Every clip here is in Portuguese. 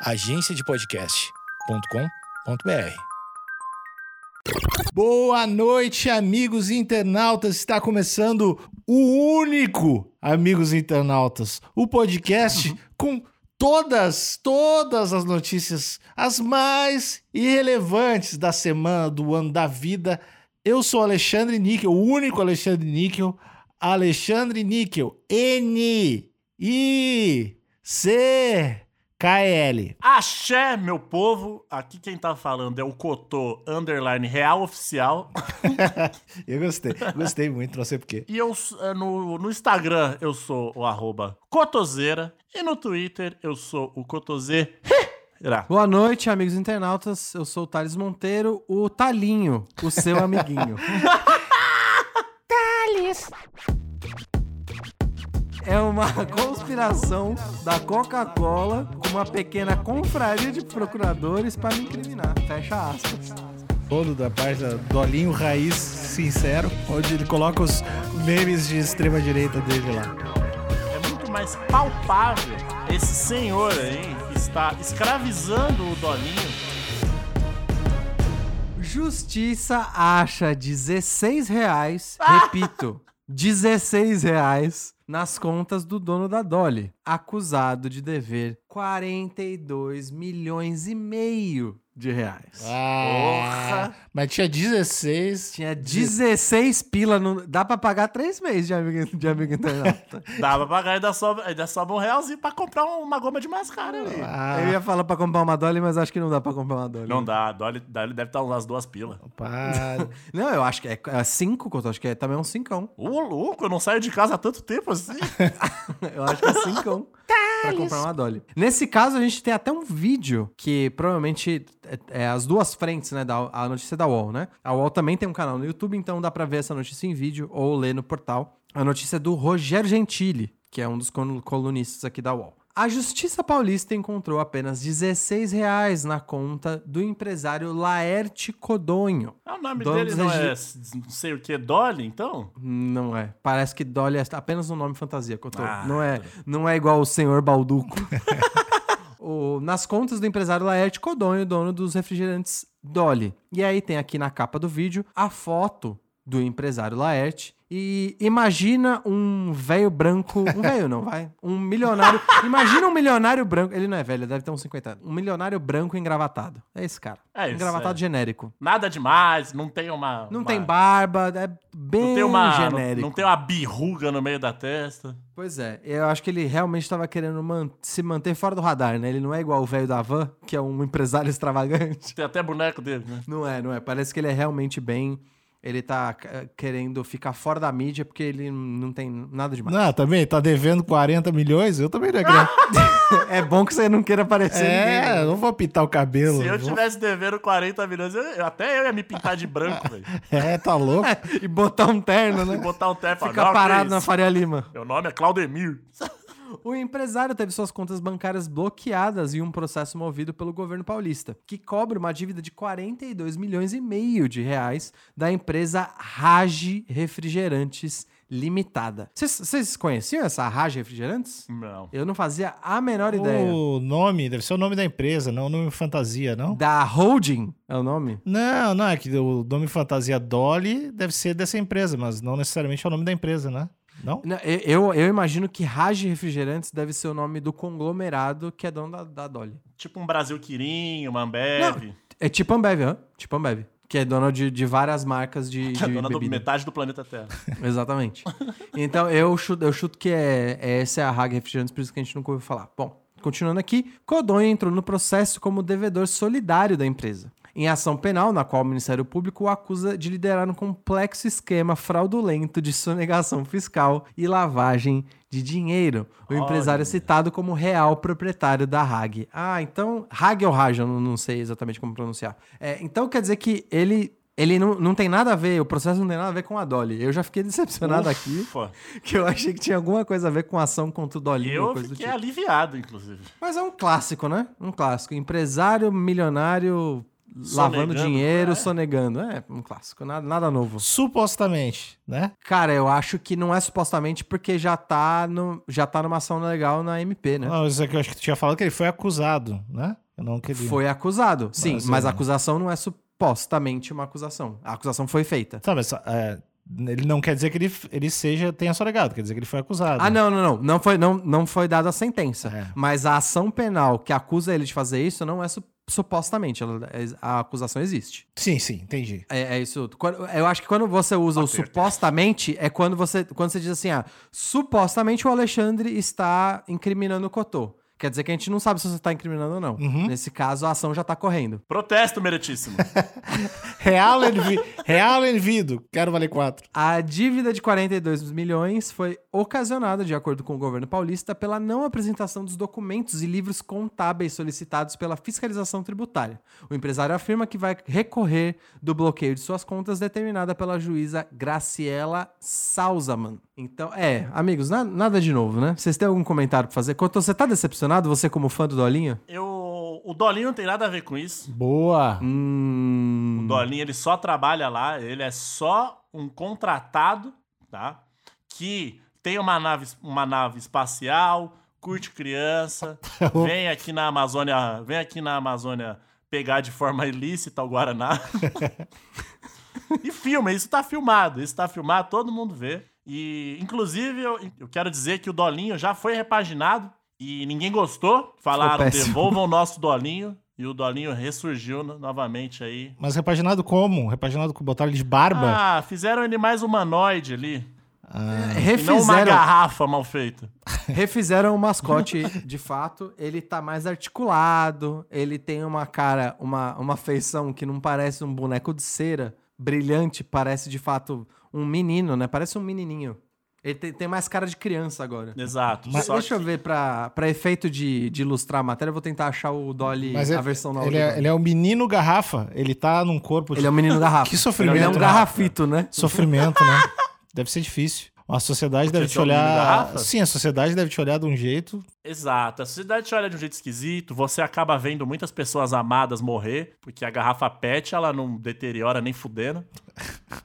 agenciadepodcast.com.br. Boa noite, amigos internautas. Está começando o único Amigos Internautas, o podcast com todas, todas as notícias, as mais irrelevantes da semana, do ano, da vida. Eu sou Alexandre Níquel, o único Alexandre Níquel. Alexandre Níquel, N I C K L. Axé, meu povo. Aqui quem tá falando é o Cotô Underline Real Oficial. Eu gostei, gostei muito, não sei porquê. E eu eh, no, no Instagram eu sou o arroba Cotoseira. E no Twitter eu sou o Cotoseira. Boa noite, amigos internautas. Eu sou o Thales Monteiro, o Talinho, o seu amiguinho. Thales! É uma conspiração da Coca-Cola uma pequena confraria de procuradores para me incriminar. Fecha aspas. Todo da parte da Dolinho Raiz Sincero, onde ele coloca os memes de extrema direita dele lá. É muito mais palpável esse senhor aí que está escravizando o Dolinho. Justiça acha 16 reais, repito, 16 reais nas contas do dono da Dolly, acusado de dever 42 milhões e meio de reais. Ah, mas tinha 16. Tinha 16 pila, no... dá pra pagar três meses de amigo, de amigo internauta. Dá pra pagar, ainda sobra, ainda sobra um realzinho pra comprar uma goma de mascara ali. Ah, Eu ia falar pra comprar uma Dolly, mas acho que não dá pra comprar uma Dolly. Não dá, a Dolly, Dolly deve estar umas duas pilas. para. Não, eu acho que é 5, eu acho que é também um 5. Ô, louco, eu não saio de casa há tanto tempo assim. Eu acho que é 5 pra comprar uma Dolly. Nesse caso, a gente tem até um vídeo que provavelmente é, é as duas frentes, né? Da, a notícia da UOL, né? A UOL também tem um canal no YouTube, então dá pra ver essa notícia em vídeo ou ler no portal. A notícia é do Rogério Gentili, que é um dos col- colunistas aqui da UOL. A Justiça Paulista encontrou apenas 16 reais na conta do empresário Laerte Codonho. Ah, o nome dele não é não sei o que, Dolly, então? Não é. Parece que Dolly é apenas um nome fantasia, Cotô. Ah, não, é, não é igual o senhor Balduco. O- nas contas do empresário Laerte Codonho, dono dos refrigerantes Dolly. E aí tem aqui na capa do vídeo a foto do empresário Laerte. E imagina um velho branco. Um velho não, vai. Um milionário. Imagina um milionário branco. Ele não é velho, deve ter uns 50 anos. Um milionário branco engravatado. É esse cara. É isso, engravatado é. genérico. Nada demais, não tem uma. Não uma- tem barba, é bem Não tem uma. genérico. Não, não tem uma birruga no meio da testa. Pois é, eu acho que ele realmente estava querendo man- se manter fora do radar, né? Ele não é igual o velho da van, que é um empresário extravagante. Tem até boneco dele, né? Não é, não é. Parece que ele é realmente bem. Ele tá eh, querendo ficar fora da mídia porque ele não tem nada demais. Não, também, tá devendo 40 milhões? Eu também não. É bom que você não queira aparecer ninguém, É, né? eu não vou pintar o cabelo. Se eu vou- tivesse devendo 40 milhões, eu- até eu ia me pintar de branco, velho. É, tá louco. E botar um terno, E né? botar um e Ficar falar, "Não, parado na? Faria Lima. Meu nome é Claudemir. O empresário teve suas contas bancárias bloqueadas em um processo movido pelo governo paulista, que cobra uma dívida de 42 milhões e meio de reais da empresa Rage Refrigerantes Limitada. Vocês- Vocês conheciam essa Rage Refrigerantes? Não. Eu não fazia a menor ideia. O nome, deve ser o nome da empresa, não o nome fantasia, não? Da Holding é o nome? Não, não, é que o nome fantasia Dolly deve ser dessa empresa, mas não necessariamente é o nome da empresa, né? Não? Não, eu- Eu, eu imagino que Rage Refrigerantes deve ser o nome do conglomerado que é dono da, da Dolly. Tipo um Brasil Quirinho, uma Ambev. É tipo Ambev, hã? Tipo Ambev. Que é dona de, de várias marcas de, Que é de dona do bebida. metade do planeta Terra. Exatamente. Então eu chuto, eu chuto que é, é essa é a Hag Refrigerantes, por isso que a gente nunca ouviu falar. Bom, continuando aqui, Codonha entrou no processo como devedor solidário da empresa. Em ação penal, na qual o Ministério Público o acusa de liderar um complexo esquema fraudulento de sonegação fiscal e lavagem de dinheiro. O Olha. empresário é citado como real proprietário da Hag. Ah, então. Hag ou Raj, eu não, sei exatamente como pronunciar. É, então quer dizer que ele. Ele não, não tem nada a ver, o processo não tem nada a ver com a Dolly. Eu já fiquei decepcionado aqui, Ufa. que eu achei que tinha alguma coisa a ver com a ação contra o Dolly. Eu coisa do fiquei tipo. aliviado, inclusive. Mas é um clássico, né? Um clássico. Empresário, milionário, lavando Sonegando, dinheiro, é. sonegando. É, um clássico, nada, nada novo. Supostamente, né? Cara, eu acho que não é supostamente porque já tá, no, já tá numa ação legal na MP, né? Não, isso aqui eu acho que tu tinha falado que ele foi acusado, né? Eu não queria. Foi acusado, sim, Mas, mas, é. a acusação não é supostamente uma acusação. A acusação foi feita. Tá, mas é, ele não quer dizer que ele, ele seja, tenha sonegado, quer dizer que ele foi acusado. Ah, não, não, não. Não foi, não, não foi dada a sentença. É. Mas a ação penal que acusa ele de fazer isso não é su- supostamente. ela- é- a acusação existe. Sim, sim, entendi. É, é isso. Quando- eu acho que quando você usa o supostamente, é quando você, quando você diz assim, ah, supostamente o Alexandre está incriminando o Cotô. Quer dizer que a gente não sabe se você está incriminando ou não. Uhum. Nesse caso, a ação já está correndo. Protesto, meritíssimo. Real envi... Real envido. Quero valer 4. A dívida de 42 milhões foi ocasionada, de acordo com o governo paulista, pela não apresentação dos documentos e livros contábeis solicitados pela fiscalização tributária. O empresário afirma que vai recorrer do bloqueio de suas contas determinada pela juíza Graciela Salzaman. Então, é, amigos, na- nada de novo, né? Vocês têm algum comentário pra fazer? Couto, você tá decepcionado, você como fã do Dolinho? Eu, o Dolinho não tem nada a ver com isso. Boa. Hum... O Dolinho, ele só trabalha lá, ele é só um contratado, tá? Que tem uma nave, uma nave espacial, curte criança, vem aqui na Amazônia, vem aqui na Amazônia pegar de forma ilícita o Guaraná. e filma, isso tá filmado, isso tá filmado, todo mundo vê. E, inclusive, eu, eu quero dizer que o Dolinho já foi repaginado e ninguém gostou. Falaram, devolvam o nosso Dolinho. E o Dolinho ressurgiu no- novamente aí. Mas repaginado como? Repaginado com botaram ele de barba? Ah, fizeram ele mais humanoide ali. Ah, E não uma Refizeram, garrafa mal feita. Refizeram o mascote, de fato. Ele tá mais articulado. Ele tem uma cara, uma, uma feição que não parece um boneco de cera brilhante, parece de fato um menino, né? Parece um menininho. Ele tem, tem mais cara de criança agora. Exato. Mas deixa eu que- ver, pra, pra efeito de, de ilustrar a matéria, eu vou tentar achar o Dolly, mas a ele, versão nova. ele, é, ele é o menino garrafa. Ele tá num corpo de Ele é um menino garrafa. Que sofrimento, Ele é um né? garrafito, né? sofrimento, né? Deve ser difícil. A sociedade deve te olhar. Sim, a sociedade deve te olhar de um jeito. Exato. A sociedade te olha de um jeito esquisito. Você acaba vendo muitas pessoas amadas morrer, porque a garrafa PET, ela não deteriora nem fudendo.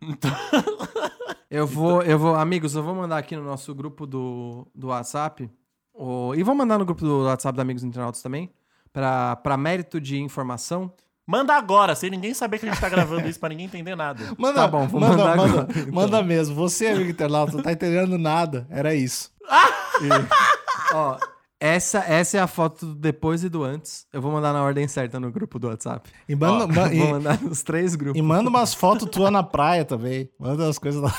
Eu vou, eu vou, amigos, eu vou mandar aqui no nosso grupo do, do WhatsApp. o- e vou mandar no grupo do WhatsApp da Amigos Internautas também. Pra mérito de informação. Manda agora, sem ninguém saber que a gente tá gravando isso pra ninguém entender nada. Manda, Tá bom, vou manda, mandar manda, agora, então. manda mesmo. Você, amigo internauta, não tá entendendo nada. Era isso. Ó, essa, essa é a foto do depois e do antes. Eu vou mandar na ordem certa no grupo do WhatsApp. E manda, Ó, ma- e- Vou mandar nos três grupos. E manda umas fotos tuas na praia também. Manda as coisas lá.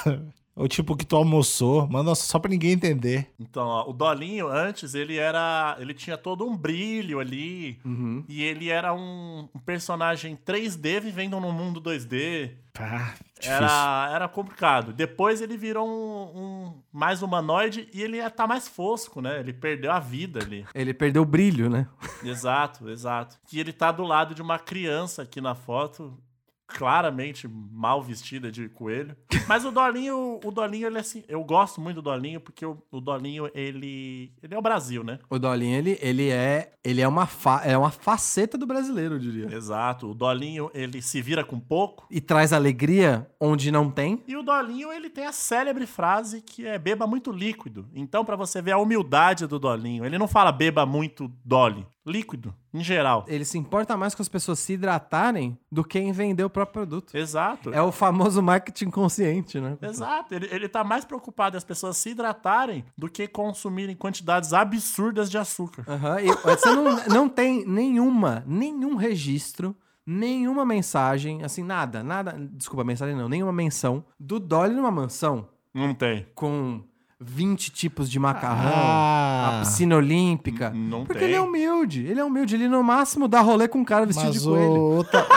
Ou tipo que tu almoçou. Manda só pra ninguém entender. Então, ó, o Dolinho, antes, ele era. Ele tinha todo um brilho ali. Uhum. E ele era um, um personagem 3D vivendo num mundo 2D. Ah, difícil. Era, era complicado. Depois ele virou um, um mais humanoide e ele tá mais fosco, né? Ele perdeu a vida ali. Ele perdeu o brilho, né? Exato, exato. E ele tá do lado de uma criança aqui na foto, claramente mal vestida de coelho. Mas o Dolinho, o Dolinho, ele é assim, eu gosto muito do Dolinho porque o, o Dolinho, ele, ele é o Brasil, né? O Dolinho, ele, ele, é, ele é, uma fa- é uma faceta do brasileiro, eu diria. Exato. O Dolinho, ele se vira com pouco. E traz alegria onde não tem. E o Dolinho, ele tem a célebre frase que é beba muito líquido. Então, pra você ver a humildade do Dolinho, ele não fala beba muito Dolly. Líquido, em geral. Ele se importa mais com as pessoas se hidratarem do que em vender o próprio produto. Exato. É o famoso marketing consciente, né? Exato, ele, ele tá mais preocupado em as pessoas se hidratarem do que consumirem quantidades absurdas de açúcar. E você não, não tem nenhuma, nenhum registro, nenhuma mensagem, assim, nada, nada, desculpa, mensagem não, nenhuma menção do Dolly numa mansão Não tem. com 20 tipos de macarrão, Ah. a piscina olímpica. Não Porque tem. ele é humilde, ele é humilde, ele no máximo dá rolê com um cara vestido Mas de coelho. o, o, Ta-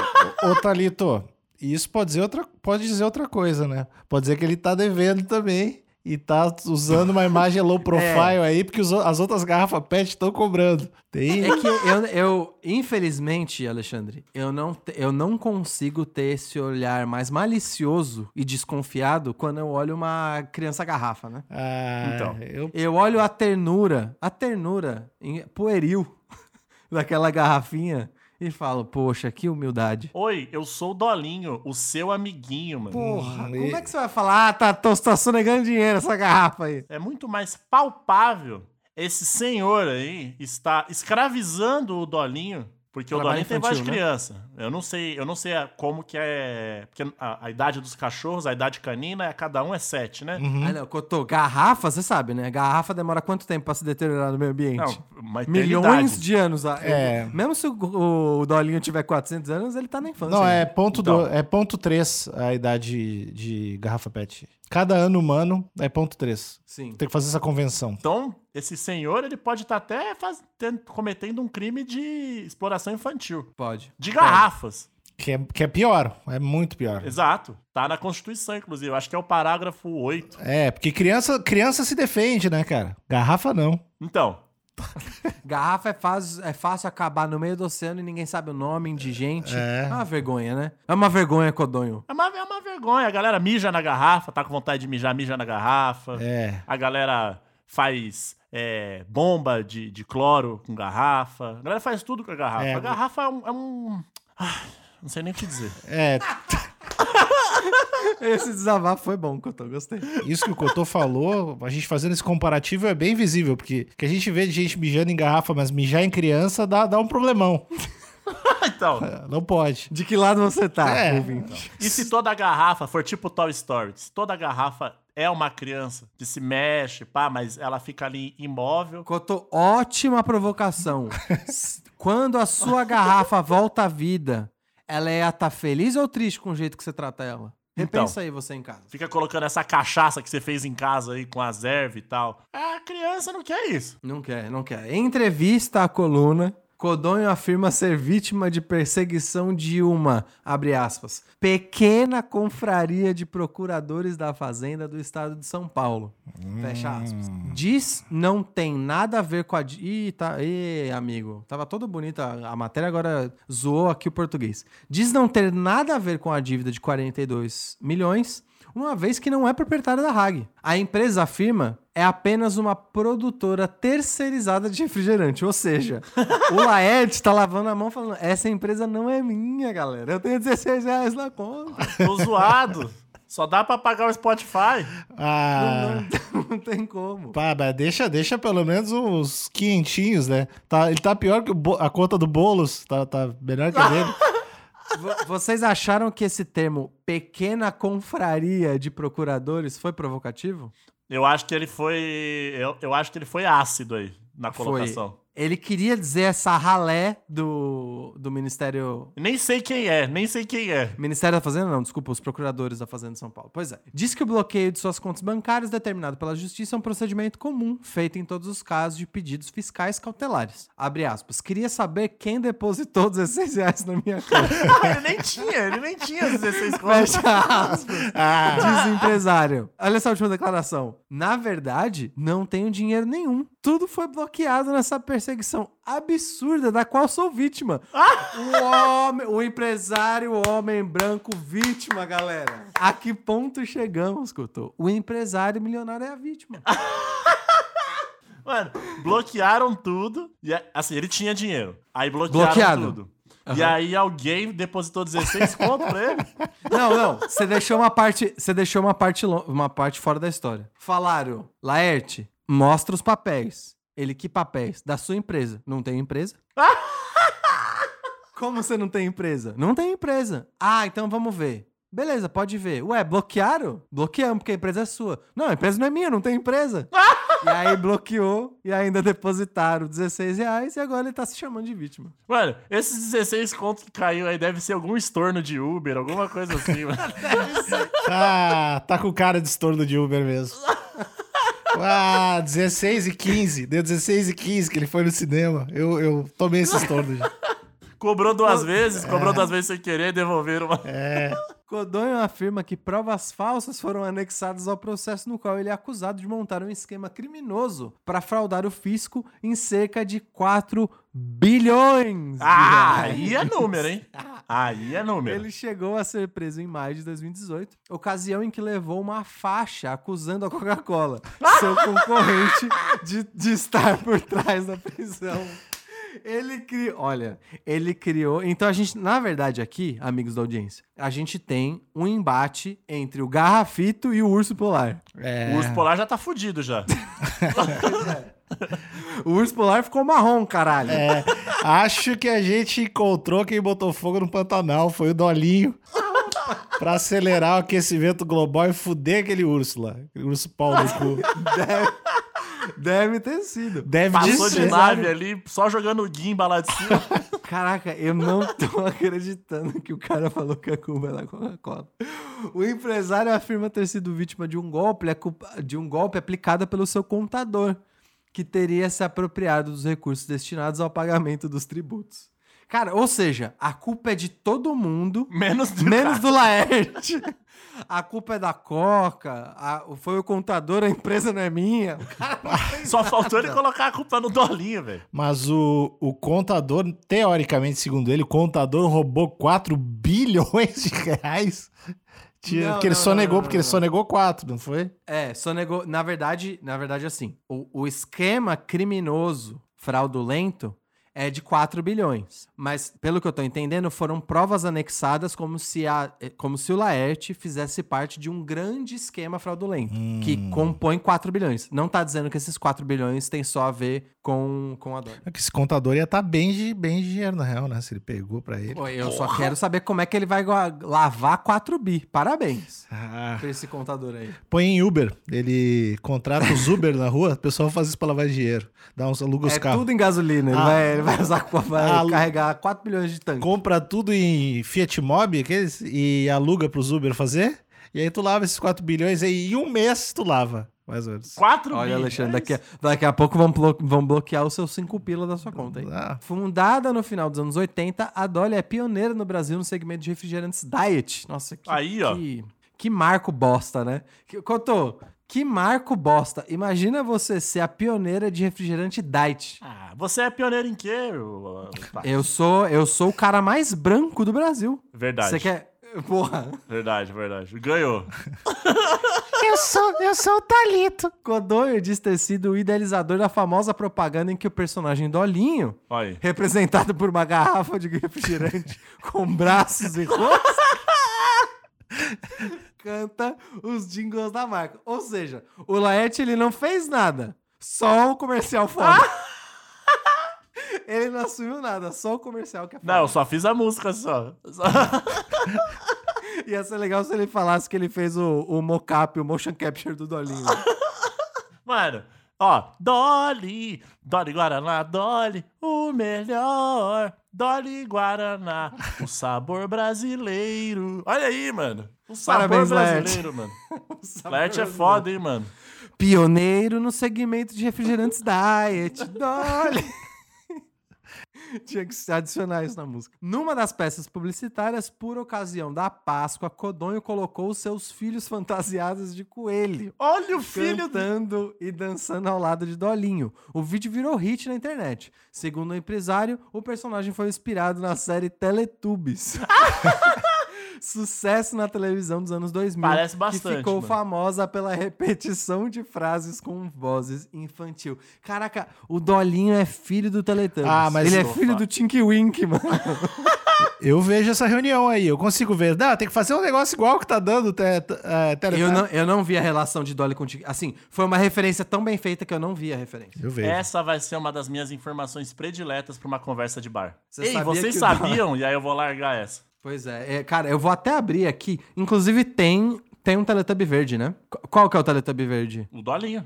o, o Thalito, isso pode dizer, outra, pode dizer outra coisa, né? Pode dizer que ele tá devendo também. E tá usando uma imagem low profile aí, porque os as outras garrafas PET estão cobrando. Tem. É que eu, eu, infelizmente, Alexandre, eu não, eu não consigo ter esse olhar mais malicioso e desconfiado quando eu olho uma criança garrafa, né? Ah, Então. eu Eu olho a ternura, a ternura em- pueril daquela garrafinha e falo, poxa, que humildade. Oi, eu sou o Dolinho, o seu amiguinho, mano. Porra, Hum, como e- é que você vai falar? Ah, tá, tô, tá sonegando dinheiro essa garrafa aí. É muito mais palpável esse senhor aí está escravizando o Dolinho, porque o Trabalho Dolinho tem voz de né? criança. Eu não sei, eu não sei como que é, porque a, a idade dos cachorros, a idade canina, é- cada um é sete, né? Uhum. Ah, não, Cotô, garrafa, você sabe, né? Garrafa demora quanto tempo pra se deteriorar no meio ambiente? Não, uma Milhões de anos. ah, É. Mesmo se o, o Dolinho tiver 400 anos, ele tá na infância. Não, é ainda. ponto, Então. do, é ponto 3 a idade de garrafa PET. Cada ano humano é ponto 3. Sim. Tem que fazer essa convenção. Então, esse senhor, ele pode estar até faz- ten- cometendo um crime de exploração infantil. Pode. De garrafas. Que é, que é pior, é muito pior. Exato. Tá na Constituição, inclusive. Eu acho que é o parágrafo 8. É, porque criança, criança se defende, né, cara? Garrafa não. Então, Garrafa é fácil, é fácil acabar no meio do oceano e ninguém sabe o nome, indigente. É. É uma vergonha, né? É uma vergonha, Codonho. é uma, é uma vergonha. A galera mija na garrafa, tá com vontade de mijar, mija na garrafa. É. A galera faz é, bomba de, de cloro com garrafa. A galera faz tudo com a garrafa. É. A garrafa é um. É um... Ah, não sei nem o que dizer. É, Esse desabafo foi bom, Cotô, gostei. isso que o Cotô falou, a gente fazendo esse comparativo é bem visível, porque que a gente vê de gente mijando em garrafa, mas mijar em criança dá, dá um problemão. então, É, Não pode. De que lado você tá, É. ouvinte? e se toda garrafa for tipo Toy Story? Se toda garrafa é uma criança que se mexe, pá, mas ela fica ali imóvel. Cotô, ótima provocação. Quando a sua garrafa volta à vida, ela ia estar feliz ou triste com o jeito que você trata ela? Repensa aí você em casa. Fica colocando essa cachaça que você fez em casa aí com as ervas e tal. A criança não quer isso. Não quer, não quer. Entrevista à coluna, Codonho afirma ser vítima de perseguição de uma, abre aspas, pequena confraria de procuradores da Fazenda do estado de São Paulo. Fecha aspas. Diz não tem nada a ver com a. Ih, tá. Ih, amigo. Tava todo bonito a matéria, agora zoou aqui o português. Diz não ter nada a ver com a dívida de 42 milhões, uma vez que não é proprietária da RAG. A empresa afirma é apenas uma produtora terceirizada de refrigerante. Ou seja, o Laerte tá lavando a mão falando: essa empresa não é minha, galera. Eu tenho 16 reais na conta. Tô zoado. Só dá pra pagar o Spotify. Ah, Não, não tem como. pá, deixa, deixa pelo menos uns quinhentinhos, né? Tá, ele tá pior que a conta do Boulos, tá, tá melhor que a dele. Vo- Vocês acharam que esse termo pequena confraria de procuradores foi provocativo? Eu acho que ele foi. Eu, eu acho que ele foi ácido aí na colocação. Ele queria dizer essa ralé do, do Ministério. Nem sei quem é, nem sei quem é. Ministério da Fazenda, não, desculpa, os procuradores da Fazenda de São Paulo. Pois é. Diz que o bloqueio de suas contas bancárias, determinado pela Justiça, é um procedimento comum, feito em todos os casos de pedidos fiscais cautelares. Abre aspas. Queria saber quem depositou 16 reais na minha conta. ele nem tinha, ele nem tinha 16 contas. Fecha aspas. Ah, Diz o empresário. Olha essa última declaração. Na verdade, não tenho dinheiro nenhum. Tudo foi bloqueado nessa perseguição absurda da qual sou vítima. O homem, o empresário, o homem branco vítima, galera. A que ponto chegamos, Couto? O empresário milionário é a vítima. Mano, bloquearam tudo. E, assim, ele tinha dinheiro. Aí bloquearam Bloqueado. tudo. E aí alguém depositou 16 conto pra ele. Não, não. Você deixou uma parte, você deixou uma parte, uma parte fora da história. Falaram, Laerte, mostra os papéis. Ele, que papéis? Da sua empresa. Não tem empresa? Como você não tem empresa? Não tem empresa. Ah, então vamos ver. Beleza, pode ver. Ué, bloquearam? Bloqueamos, porque a empresa é sua. Não, a empresa não é minha, não tem empresa. e aí bloqueou e ainda depositaram 16 reais e agora ele tá se chamando de vítima. Mano, esses 16 contos que caiu aí deve ser algum estorno de Uber, alguma coisa assim, mano. tá, tá com cara de estorno de Uber mesmo. Ah, 16 e 15. Deu 16 e 15 que ele foi no cinema. Eu, eu tomei esse estorno já. Cobrou duas vezes, cobrou duas vezes sem querer, devolveram uma. É. Codonho afirma que provas falsas foram anexadas ao processo no qual ele é acusado de montar um esquema criminoso para fraudar o fisco em cerca de 4 bilhões. Ah, aí é número, hein? Aí é número. Ele chegou a ser preso em maio de 2018, ocasião em que levou uma faixa acusando a Coca-Cola, seu concorrente, de, de estar por trás da prisão. Ele criou, olha, ele criou. Então a gente, na verdade, aqui, amigos da audiência, a gente tem um embate entre o garrafito e o urso polar. É. O urso polar já tá fudido já. O urso polar ficou marrom, caralho. É, acho que a gente encontrou quem botou fogo no Pantanal. Foi o Dolinho. pra acelerar o aquecimento global e fuder aquele urso lá. Aquele urso pau no cu. Deve, deve ter sido. Deve Passou de de nave ali, só jogando guimba lá de cima. Caraca, eu não tô acreditando que o cara falou que a culpa é da Coca-Cola. O empresário afirma ter sido vítima de um golpe, de um golpe aplicado pelo seu contador, que teria se apropriado dos recursos destinados ao pagamento dos tributos. Cara, ou seja, a culpa é de todo mundo, Menos do menos do Laerte. A culpa é da Coca, a- foi o contador, a empresa não é minha. O cara não Só faltou nada. ele colocar a culpa no Dolinho, velho. Mas o, o contador, teoricamente, segundo ele, o contador roubou 4 bilhões de reais. Tinha- Não, porque ele não, só não, negou, não, porque não, ele só negou 4, não foi? É, só negou. Na verdade, na verdade, assim, o, o esquema criminoso fraudulento é de 4 bilhões. Mas, pelo que eu tô entendendo, foram provas anexadas como se, a, eh, como se o Laerte fizesse parte de um grande esquema fraudulento, que compõe 4 bilhões. Não tá dizendo que esses 4 bilhões têm só a ver com, com a dor. É que esse contador ia estar bem, de, bem de dinheiro, na real, né? Se ele pegou pra ele. Pô, Eu só quero saber como é que ele vai lavar 4 bi. Parabéns Ah, pra esse contador aí. põe em Uber. Ele contrata os Uber na rua, o pessoal faz isso pra lavar dinheiro. Dá uns, aluga os É carros. tudo em gasolina. Ele, Ah. vai, ele vai usar, vai Ah, carregar 4 bilhões de tanque. Compra tudo em Fiat Mobi, aqueles, e aluga pros Uber fazer. E aí tu lava esses 4 bilhões aí em um mês tu lava, mais ou menos. 4 Olha, bi. Alexandre, daqui a, daqui a pouco vão, blo- vão bloquear os seus 5 pila da sua conta aí. Ah, Fundada no final dos anos 80, a Dolly é pioneira no Brasil no segmento de refrigerantes diet. Nossa, que, Aí, ó. que, que marco bosta, né? Que, Cotô, que marco bosta. Imagina você ser a pioneira de refrigerante diet. Ah, você é pioneiro em quê? Eu sou, eu sou o cara mais branco do Brasil. Verdade. Você quer... Porra. Verdade, verdade. Ganhou. eu sou, eu sou o Talito. Codonho diz ter sido o idealizador da famosa propaganda em que o personagem Dolinho Olha representado por uma garrafa de refrigerante com braços e rostos, canta os jingles da marca. Ou seja, o Laerte ele não fez nada, só o comercial foda. ele não assumiu nada, só o comercial que é foda. Não, eu só fiz a música só. Só- Ia ser legal se ele falasse que ele fez o, o mocap, o motion capture do Dolinho. Mano, ó, Dolly, Dolly Guaraná, Dolly, o melhor. Dolly Guaraná, o sabor brasileiro. Olha aí, mano. O sabor Parabéns, brasileiro, mano. Laerte é foda, hein, mano. Pioneiro no segmento de refrigerantes diet. Dolly. Tinha que adicionar isso na música. Numa das peças publicitárias, por ocasião da Páscoa, Codonho colocou os seus filhos fantasiados de coelho. Olha o filho do... Cantando e dançando ao lado de Dolinho. O vídeo virou hit na internet. Segundo o empresário, o personagem foi inspirado na série Teletubbies. Sucesso na televisão dos anos 2000. Parece bastante, Que ficou mano. famosa pela repetição de frases com vozes infantil. Caraca, o Dolinho é filho do Teletubbies. Ah, mas Ele é filho do Tinky Wink, mano. Eu vejo essa reunião aí, eu consigo ver. Dá, tem que fazer um negócio igual que tá dando te, te, é, tele- Eu não, eu não vi a relação de Dolly com Tinky. Assim, foi uma referência tão bem feita que eu não vi a referência. Eu vejo. Essa vai ser uma das minhas informações prediletas pra uma conversa de bar. Você Ei, sabia vocês sabiam? E aí eu vou largar essa. Pois é, é, cara, eu vou até abrir aqui. Inclusive tem tem um Teletubby verde, né? Qu- Qual que é o Teletubby verde? O Dolinho.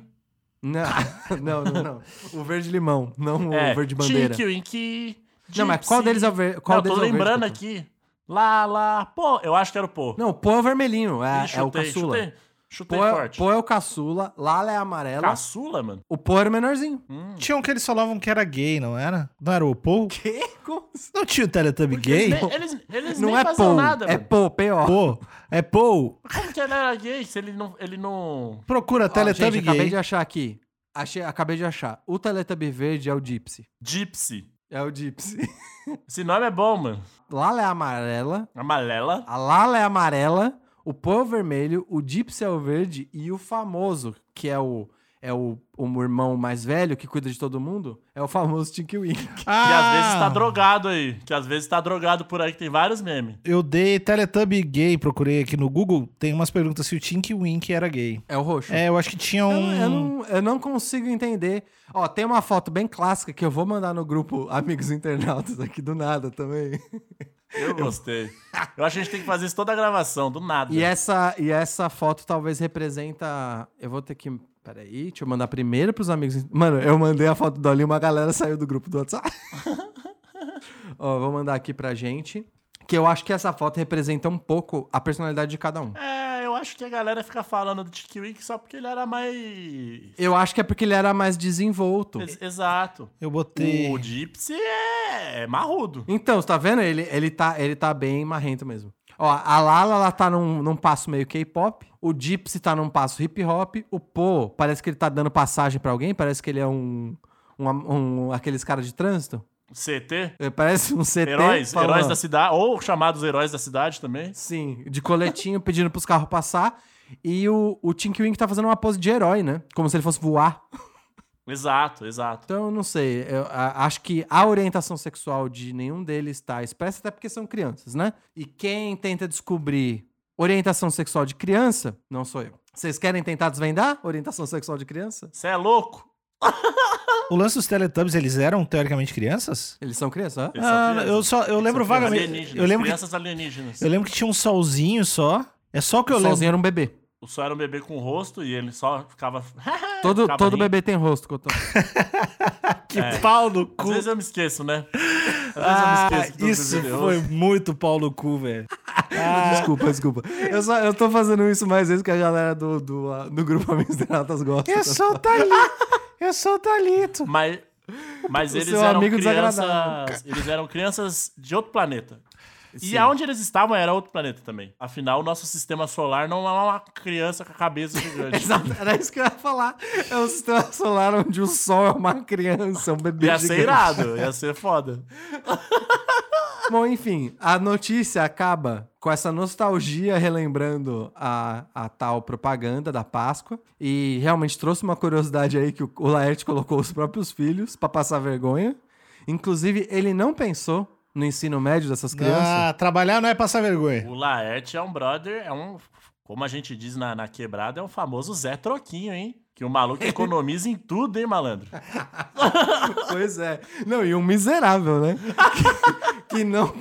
Não, não, não, não. O verde limão, não é, o verde bandeira. Tinky Winky, Não, mas qual Gypsy. deles é o ver- qual Não, tô deles é o verde, lembrando Cotô? aqui. Lá, lá. Pô, eu acho que era o Pô. Não, o Pô é o vermelhinho, é, é o caçula. Chutei, chutei Pô é, forte. Pô é o caçula, Lala é amarela, Caçula, mano? o Pô era o menorzinho. Tinha um que eles falavam que era gay, não era? Não era o Paul? Que? Como assim? Não tinha o Teletubby gay? Eles, nem- eles, eles Não nem é faziam Pô, nada, é mano. Pô, P.O. Pô, é Paul. Como que ele era gay se ele não... Ele não... Procura Ó, Teletubby gente, acabei gay. de achar aqui. Achei, acabei de achar. O Teletubby verde é o Gypsy. Gypsy. É o Gypsy. Esse nome é bom, mano. Lala é amarela, Amalela. a Lala é amarela, o Pô é o vermelho, o Gypsy é o verde e o famoso, que é o, é o, o irmão mais velho que cuida de todo mundo, é o famoso Tinky Wink. Que às vezes tá drogado aí. Que às vezes tá drogado por aí, que tem vários memes. Eu dei Teletubby gay, procurei aqui no Google. Tem umas perguntas se o Tinky Wink era gay. É o roxo. É, eu acho que tinha Eu, um. eu não, eu não consigo entender. Ó, tem uma foto bem clássica que eu vou mandar no grupo Amigos Internautas aqui do nada também. Eu gostei. Eu acho que a gente tem que fazer isso toda a gravação, do nada. E essa, e essa foto talvez representa. Eu vou ter que. Peraí, deixa eu mandar primeiro pros amigos. Mano, eu mandei a foto do Ali e uma galera saiu do grupo do WhatsApp. Ó, vou mandar aqui pra gente. Que eu acho que essa foto representa um pouco a personalidade de cada um. É, eu acho que a galera fica falando do Tiki Wink só porque ele era mais. Eu acho que é porque ele era mais desenvolto. Ex- Exato. Eu botei. O Gypsy é, marrudo. Então, você tá vendo? Ele, ele, tá, ele tá bem marrento mesmo. Ó, a Lala, ela tá num, num passo meio K-pop. O Gypsy tá num passo hip hop. O Po, parece que ele tá dando passagem pra alguém. Parece que ele é um... um, um aqueles caras de trânsito. CT. É, Parece um CT. Heróis, falando- heróis da cidade, ou chamados heróis da cidade também. Sim, de coletinho pedindo pros carros passar. E o, o Tinky Wink tá fazendo uma pose de herói, né? Como se ele fosse voar. Exato, exato. Então, eu não sei. Eu a- acho que a orientação sexual de nenhum deles tá expressa, até porque são crianças, né? E quem tenta descobrir orientação sexual de criança, não sou eu. Vocês querem tentar desvendar orientação sexual de criança? Você é louco? O lance dos Teletubbies, eles eram teoricamente crianças? Eles são crianças? Eles são Ah, crianças. eu só eu lembro vagamente. alienígenas, Eu lembro que, crianças alienígenas. eu lembro que tinha um solzinho só. É só o que eu O lembro. Solzinho era um bebê. O sol era um bebê com rosto e ele só ficava. Todo, ficava todo rindo. bebê tem rosto, Cotô. Que É. pau no Às cu. vezes eu me esqueço, né? Às vezes Ah, eu me esqueço. do isso foi rosto. muito pau no cu, velho. Ah, Desculpa, desculpa. Eu, só, eu tô fazendo isso mais vezes que a galera do, do, do grupo Amigos Internautas gosta. eu sou o Thalito. Eu sou o Thalito. Mas, mas eles eram crianças. Eles eram crianças de outro planeta. Sim. E aonde eles estavam era outro planeta também. Afinal, o nosso sistema solar não é uma criança com a cabeça gigante. Exato, era isso que eu ia falar. É um sistema solar onde o Sol é uma criança, um bebê Ia ser gigante. irado, ia ser foda. Bom, enfim, a notícia acaba com essa nostalgia relembrando a, a tal propaganda da Páscoa. E realmente trouxe uma curiosidade aí que o, o Laerte colocou os próprios filhos pra passar vergonha. Inclusive, ele não pensou no ensino médio dessas crianças. Ah, trabalhar não é passar vergonha. O Laerte é um brother, é um. Como a gente diz na, na quebrada, é o famoso Zé Troquinho, hein? Que o maluco economiza em tudo, hein, malandro? Pois é. Não, e um miserável, né? que, que não,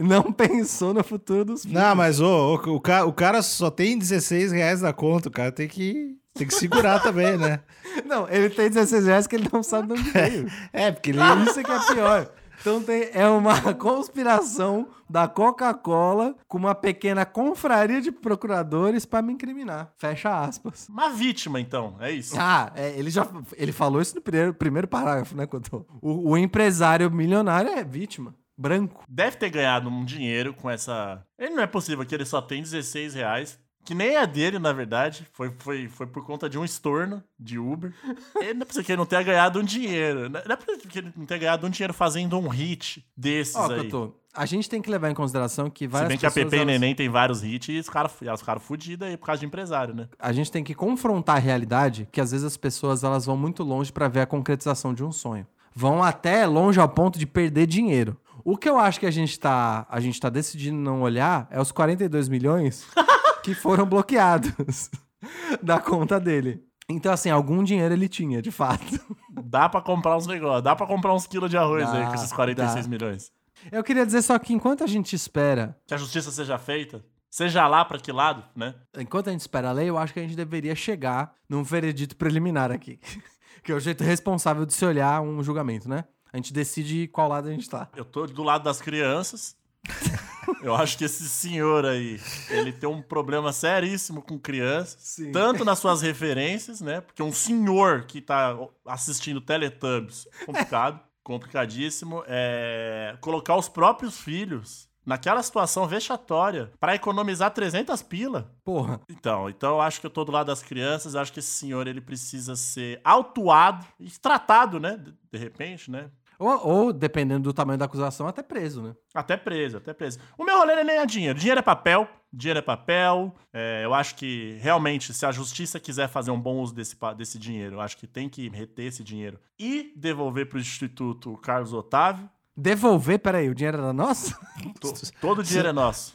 não pensou no futuro dos filhos. Não, mas ô, ô, o, ca- o cara só tem 16 reais na conta. O cara tem que, tem que segurar também, né? Não, ele tem 16 reais que ele não sabe de onde veio. É, porque ele. Isso é que é pior. Então tem, é uma conspiração da Coca-Cola com uma pequena confraria de procuradores pra me incriminar. Fecha aspas. Uma vítima, então, é isso. Ah, é, ele já ele falou isso no primeiro, primeiro parágrafo, né, Couto? O, o empresário milionário é vítima. Branco. Deve ter ganhado um dinheiro com essa. Ele não é possível que ele só tem 16 reais. Que nem é dele, na verdade. Foi, foi, foi por conta de um estorno de Uber. Ele não é possível que ele não tenha ganhado um dinheiro. Não é possível que ele não tenha ganhado um dinheiro fazendo um hit desses Ó, aí. Couto, a gente tem que levar em consideração que Se várias bem que a pessoas, PP e elas- Neném tem vários hits e os caras elas ficaram fodidas aí por causa de empresário, né? a gente tem que confrontar a realidade que às vezes as pessoas elas vão muito longe pra ver a concretização de um sonho. Vão até longe ao ponto de perder dinheiro. O que eu acho que a gente tá, a gente tá decidindo não olhar é os 42 milhões que foram bloqueados da conta dele. Então, assim, algum dinheiro ele tinha, de fato. Dá pra comprar uns negócios, dá pra comprar uns quilos de arroz Dá, aí com esses 46 dá. milhões. Eu queria dizer só que enquanto a gente espera, Que a justiça seja feita, seja lá pra que lado, né? enquanto a gente espera a lei, eu acho que a gente deveria chegar num veredito preliminar aqui. que é o jeito responsável de se olhar um julgamento, né? A gente decide qual lado a gente tá. Eu tô do lado das crianças. Eu acho que esse senhor aí, ele tem um problema seríssimo com crianças. Sim. Tanto nas suas referências, né? Porque um senhor que tá assistindo Teletubbies, complicado, complicadíssimo. É... Colocar os próprios filhos naquela situação vexatória pra economizar 300 pila. Porra. Então, então eu acho que eu tô do lado das crianças, acho que esse senhor ele precisa ser autuado e tratado, né? De, de repente, né? Ou, ou, dependendo do tamanho da acusação, até preso, né? Até preso, até preso. O meu rolê não é nem dinheiro. Dinheiro é papel, dinheiro é papel. É, eu acho que realmente, se a justiça quiser fazer um bom uso desse, desse dinheiro, eu acho que tem que reter esse dinheiro e devolver pro Instituto Carlos Otávio. Devolver? Peraí, o dinheiro era nosso? To, todo o dinheiro é nosso.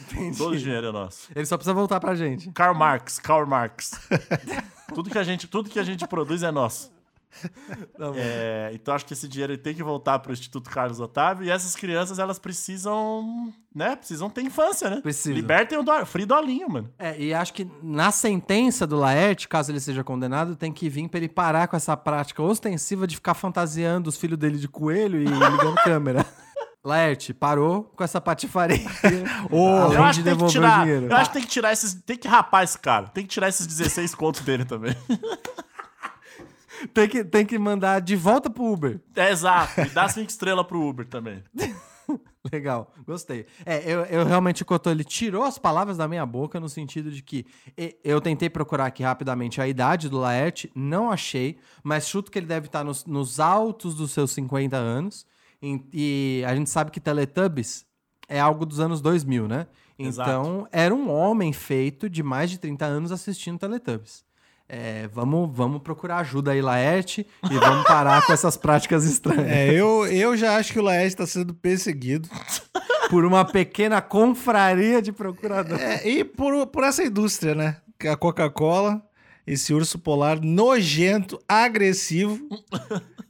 Entendi. Todo o dinheiro é nosso. Ele só precisa voltar pra gente. Karl Marx, Karl Marx. tudo, que a gente, tudo que a gente produz é nosso. É, então acho que esse dinheiro tem que voltar para o Instituto Carlos Otávio e essas crianças elas precisam, né? Precisam ter infância, né? Precisa. Libertem o do, Free Dolinho, mano. É, e acho que na sentença do Laerte, caso ele seja condenado, tem que vir para ele parar com essa prática ostensiva de ficar fantasiando os filhos dele de coelho e ligando câmera. Laerte, parou com essa patifaria. oh, eu acho tem que tirar, Eu acho que tem que tirar esses. Tem que rapar esse cara. Tem que tirar esses 16 contos dele também. Tem, que, tem que mandar de volta pro Uber. É, exato. E dá cinco estrelas pro Uber também. Legal, gostei. É, eu, eu realmente, Cotô, ele tirou as palavras da minha boca no sentido de que eu tentei procurar aqui rapidamente a idade do Laerte, não achei, mas chuto que ele deve estar nos, nos altos dos seus 50 anos. E, e a gente sabe que Teletubbies é algo dos anos 2000, né? Exato. Então, era um homem feito de mais de 30 anos assistindo Teletubbies. É, vamos, vamos procurar ajuda aí, Laerte, e vamos parar com essas práticas estranhas. É, eu, eu já acho que o Laerte está sendo perseguido. por uma pequena confraria de procuradores. É, e por, por essa indústria, né? A Coca-Cola, esse urso polar nojento, agressivo,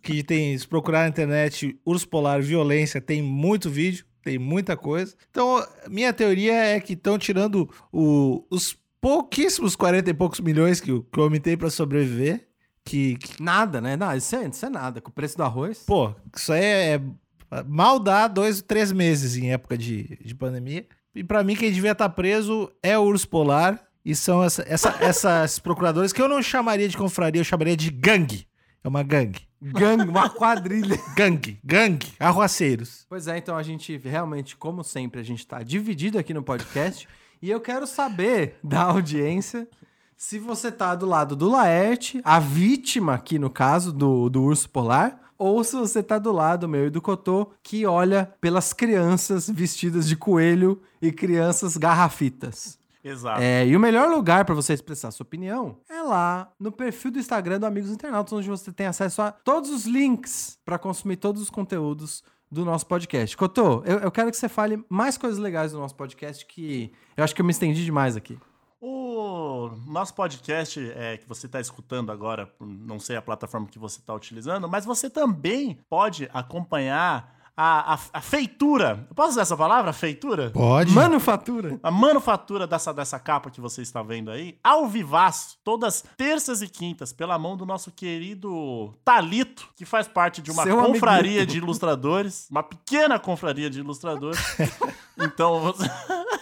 que tem, se procurar na internet, urso polar violência, tem muito vídeo, tem muita coisa. Então, minha teoria é que estão tirando o, os pouquíssimos 40 e poucos milhões que, que o homem tem para sobreviver. Que, que, Nada, né? Não, isso, é, isso é nada. Com o preço do arroz. Pô, isso aí é, é. Mal dá dois, três meses em época de, de pandemia. E para mim, quem devia estar tá preso é o urso polar. E são essa, essa, essas procuradores que eu não chamaria de confraria, eu chamaria de gangue. É uma gangue. Gangue, uma quadrilha. gangue, gangue, arruaceiros. Pois é, então a gente realmente, como sempre, a gente tá dividido aqui no podcast. E eu quero saber da audiência se você tá do lado do Laerte, a vítima aqui no caso do, do urso polar, ou se você tá do lado meu e do Cotô, que olha pelas crianças vestidas de coelho e crianças garrafitas. Exato. É, e o melhor lugar para você expressar sua opinião é lá no perfil do Instagram do Amigos Internautas, onde você tem acesso a todos os links para consumir todos os conteúdos do nosso podcast. Cotô, eu, eu quero que você fale mais coisas legais do nosso podcast, que eu acho que eu me estendi demais aqui. O nosso podcast é, que você está escutando agora, não sei a plataforma que você está utilizando, mas você também pode acompanhar a, a, a, feitura. Eu posso usar essa palavra? Feitura? Pode. Manufatura. A manufatura dessa, dessa capa que você está vendo aí, ao vivaço, todas terças e quintas, pela mão do nosso querido Talito, que faz parte de uma Seu confraria amiguito. de ilustradores, uma pequena confraria de ilustradores. então você.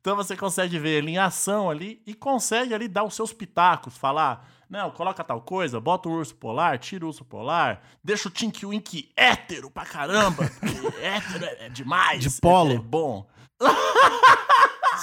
Então você consegue ver ele em ação ali e consegue ali dar os seus pitacos, falar não, coloca tal coisa, bota o urso polar, tira o urso polar, deixa o Tink Wink hétero pra caramba, hétero é, é demais. De polo. É bom.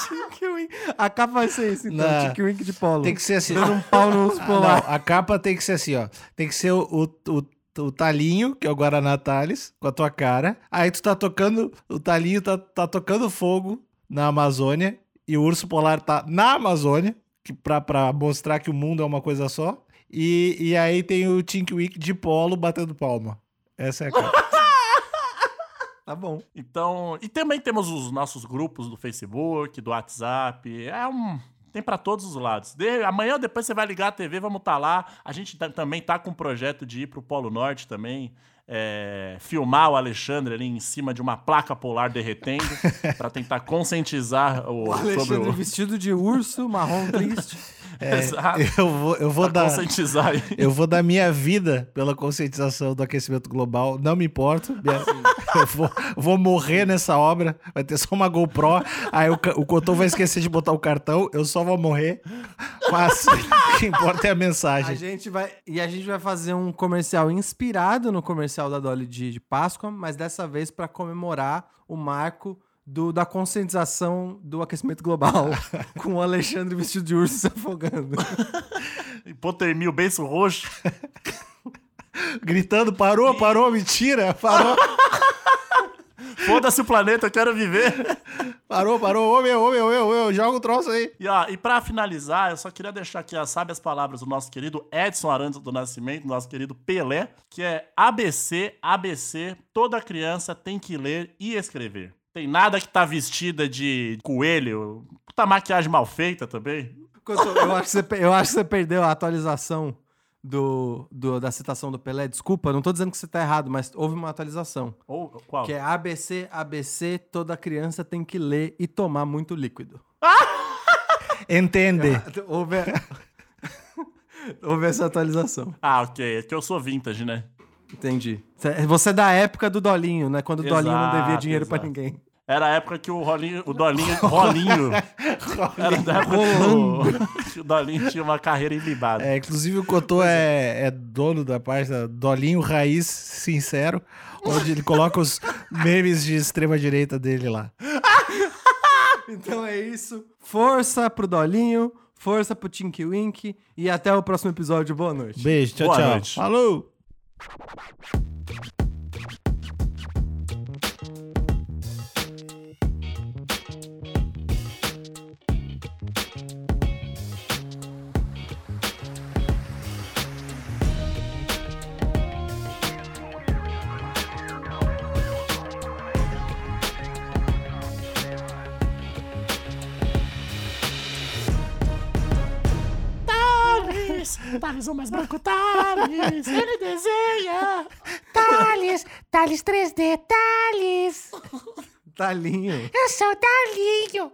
Tink Wink. A capa vai ser esse, então, Tink Wink de polo. Tem que ser assim. Dando um pau no urso polar. Não, a capa tem que ser assim, ó. Tem que ser o, o, o, o talinho, que é o Guaraná Thales, com a tua cara. Aí tu tá tocando, o talinho tá, tá tocando fogo na Amazônia e o urso polar tá na Amazônia pra mostrar que o mundo é uma coisa só. E, e aí tem o Tink Week de polo batendo palma. Essa é a cara. tá bom. Então, e também temos os nossos grupos do Facebook, do WhatsApp. É um tem para todos os lados. De, amanhã ou depois você vai ligar a TV, vamos estar tá lá. A gente tá, também tá com um projeto de ir pro Polo Norte também é, filmar o Alexandre ali em cima de uma placa polar derretendo para tentar conscientizar o, o Alexandre sobre o... vestido de urso marrom triste. É, Exato. Eu vou, eu vou dar. Conscientizar. Eu vou dar minha vida pela conscientização do aquecimento global. Não me importo. eu vou, vou morrer nessa obra. Vai ter só uma GoPro. Aí o, o Cotô vai esquecer de botar o cartão. Eu só vou morrer. Mas o que importa é a mensagem. A gente vai. E a gente vai fazer um comercial inspirado no comercial da Dolly de, de Páscoa, mas dessa vez para comemorar o marco do, da conscientização do aquecimento global, com o Alexandre vestido de urso se afogando. Hipotermia, o beiço roxo. Gritando, parou, parou, mentira, parou, Foda-se o planeta, eu quero viver. Parou, parou, ô meu, ô meu, ô meu, joga o troço aí. E, ó, e pra finalizar, eu só queria deixar aqui as sábias palavras do nosso querido Edson Arantes do Nascimento, nosso querido Pelé, que é ABC, ABC, toda criança tem que ler e escrever. Tem nada que tá vestida de coelho, puta maquiagem mal feita também. Eu acho, que você, eu acho que você perdeu a atualização do, do- da citação do Pelé. Desculpa, não tô dizendo que você tá errado, mas houve uma atualização. Ou qual? Que é ABC, ABC, toda criança tem que ler e tomar muito líquido. Entende. Houve, houve essa atualização. Ah, ok. É que eu sou vintage, né? Entendi. Você é da época do Dolinho, né? Quando o Dolinho não devia Exato, dinheiro pra exato. ninguém. Era a época que o Rolinho, o Dolinho, Rolinho, era da época que o, Dolinho tinha uma carreira ilibada. É, inclusive o Cotô é, é dono da página Dolinho Raiz Sincero, onde ele coloca os memes de extrema direita dele lá. Então é isso. Força pro Dolinho, força pro Tinky Wink e até o próximo episódio. Boa noite. Beijo, tchau, Boa tchau. noite. Falou! Thales! Thales, o mais branco Thales! Ele desenha! Thales, Thales 3D, Thales. Talinho. Eu sou o Dalinho.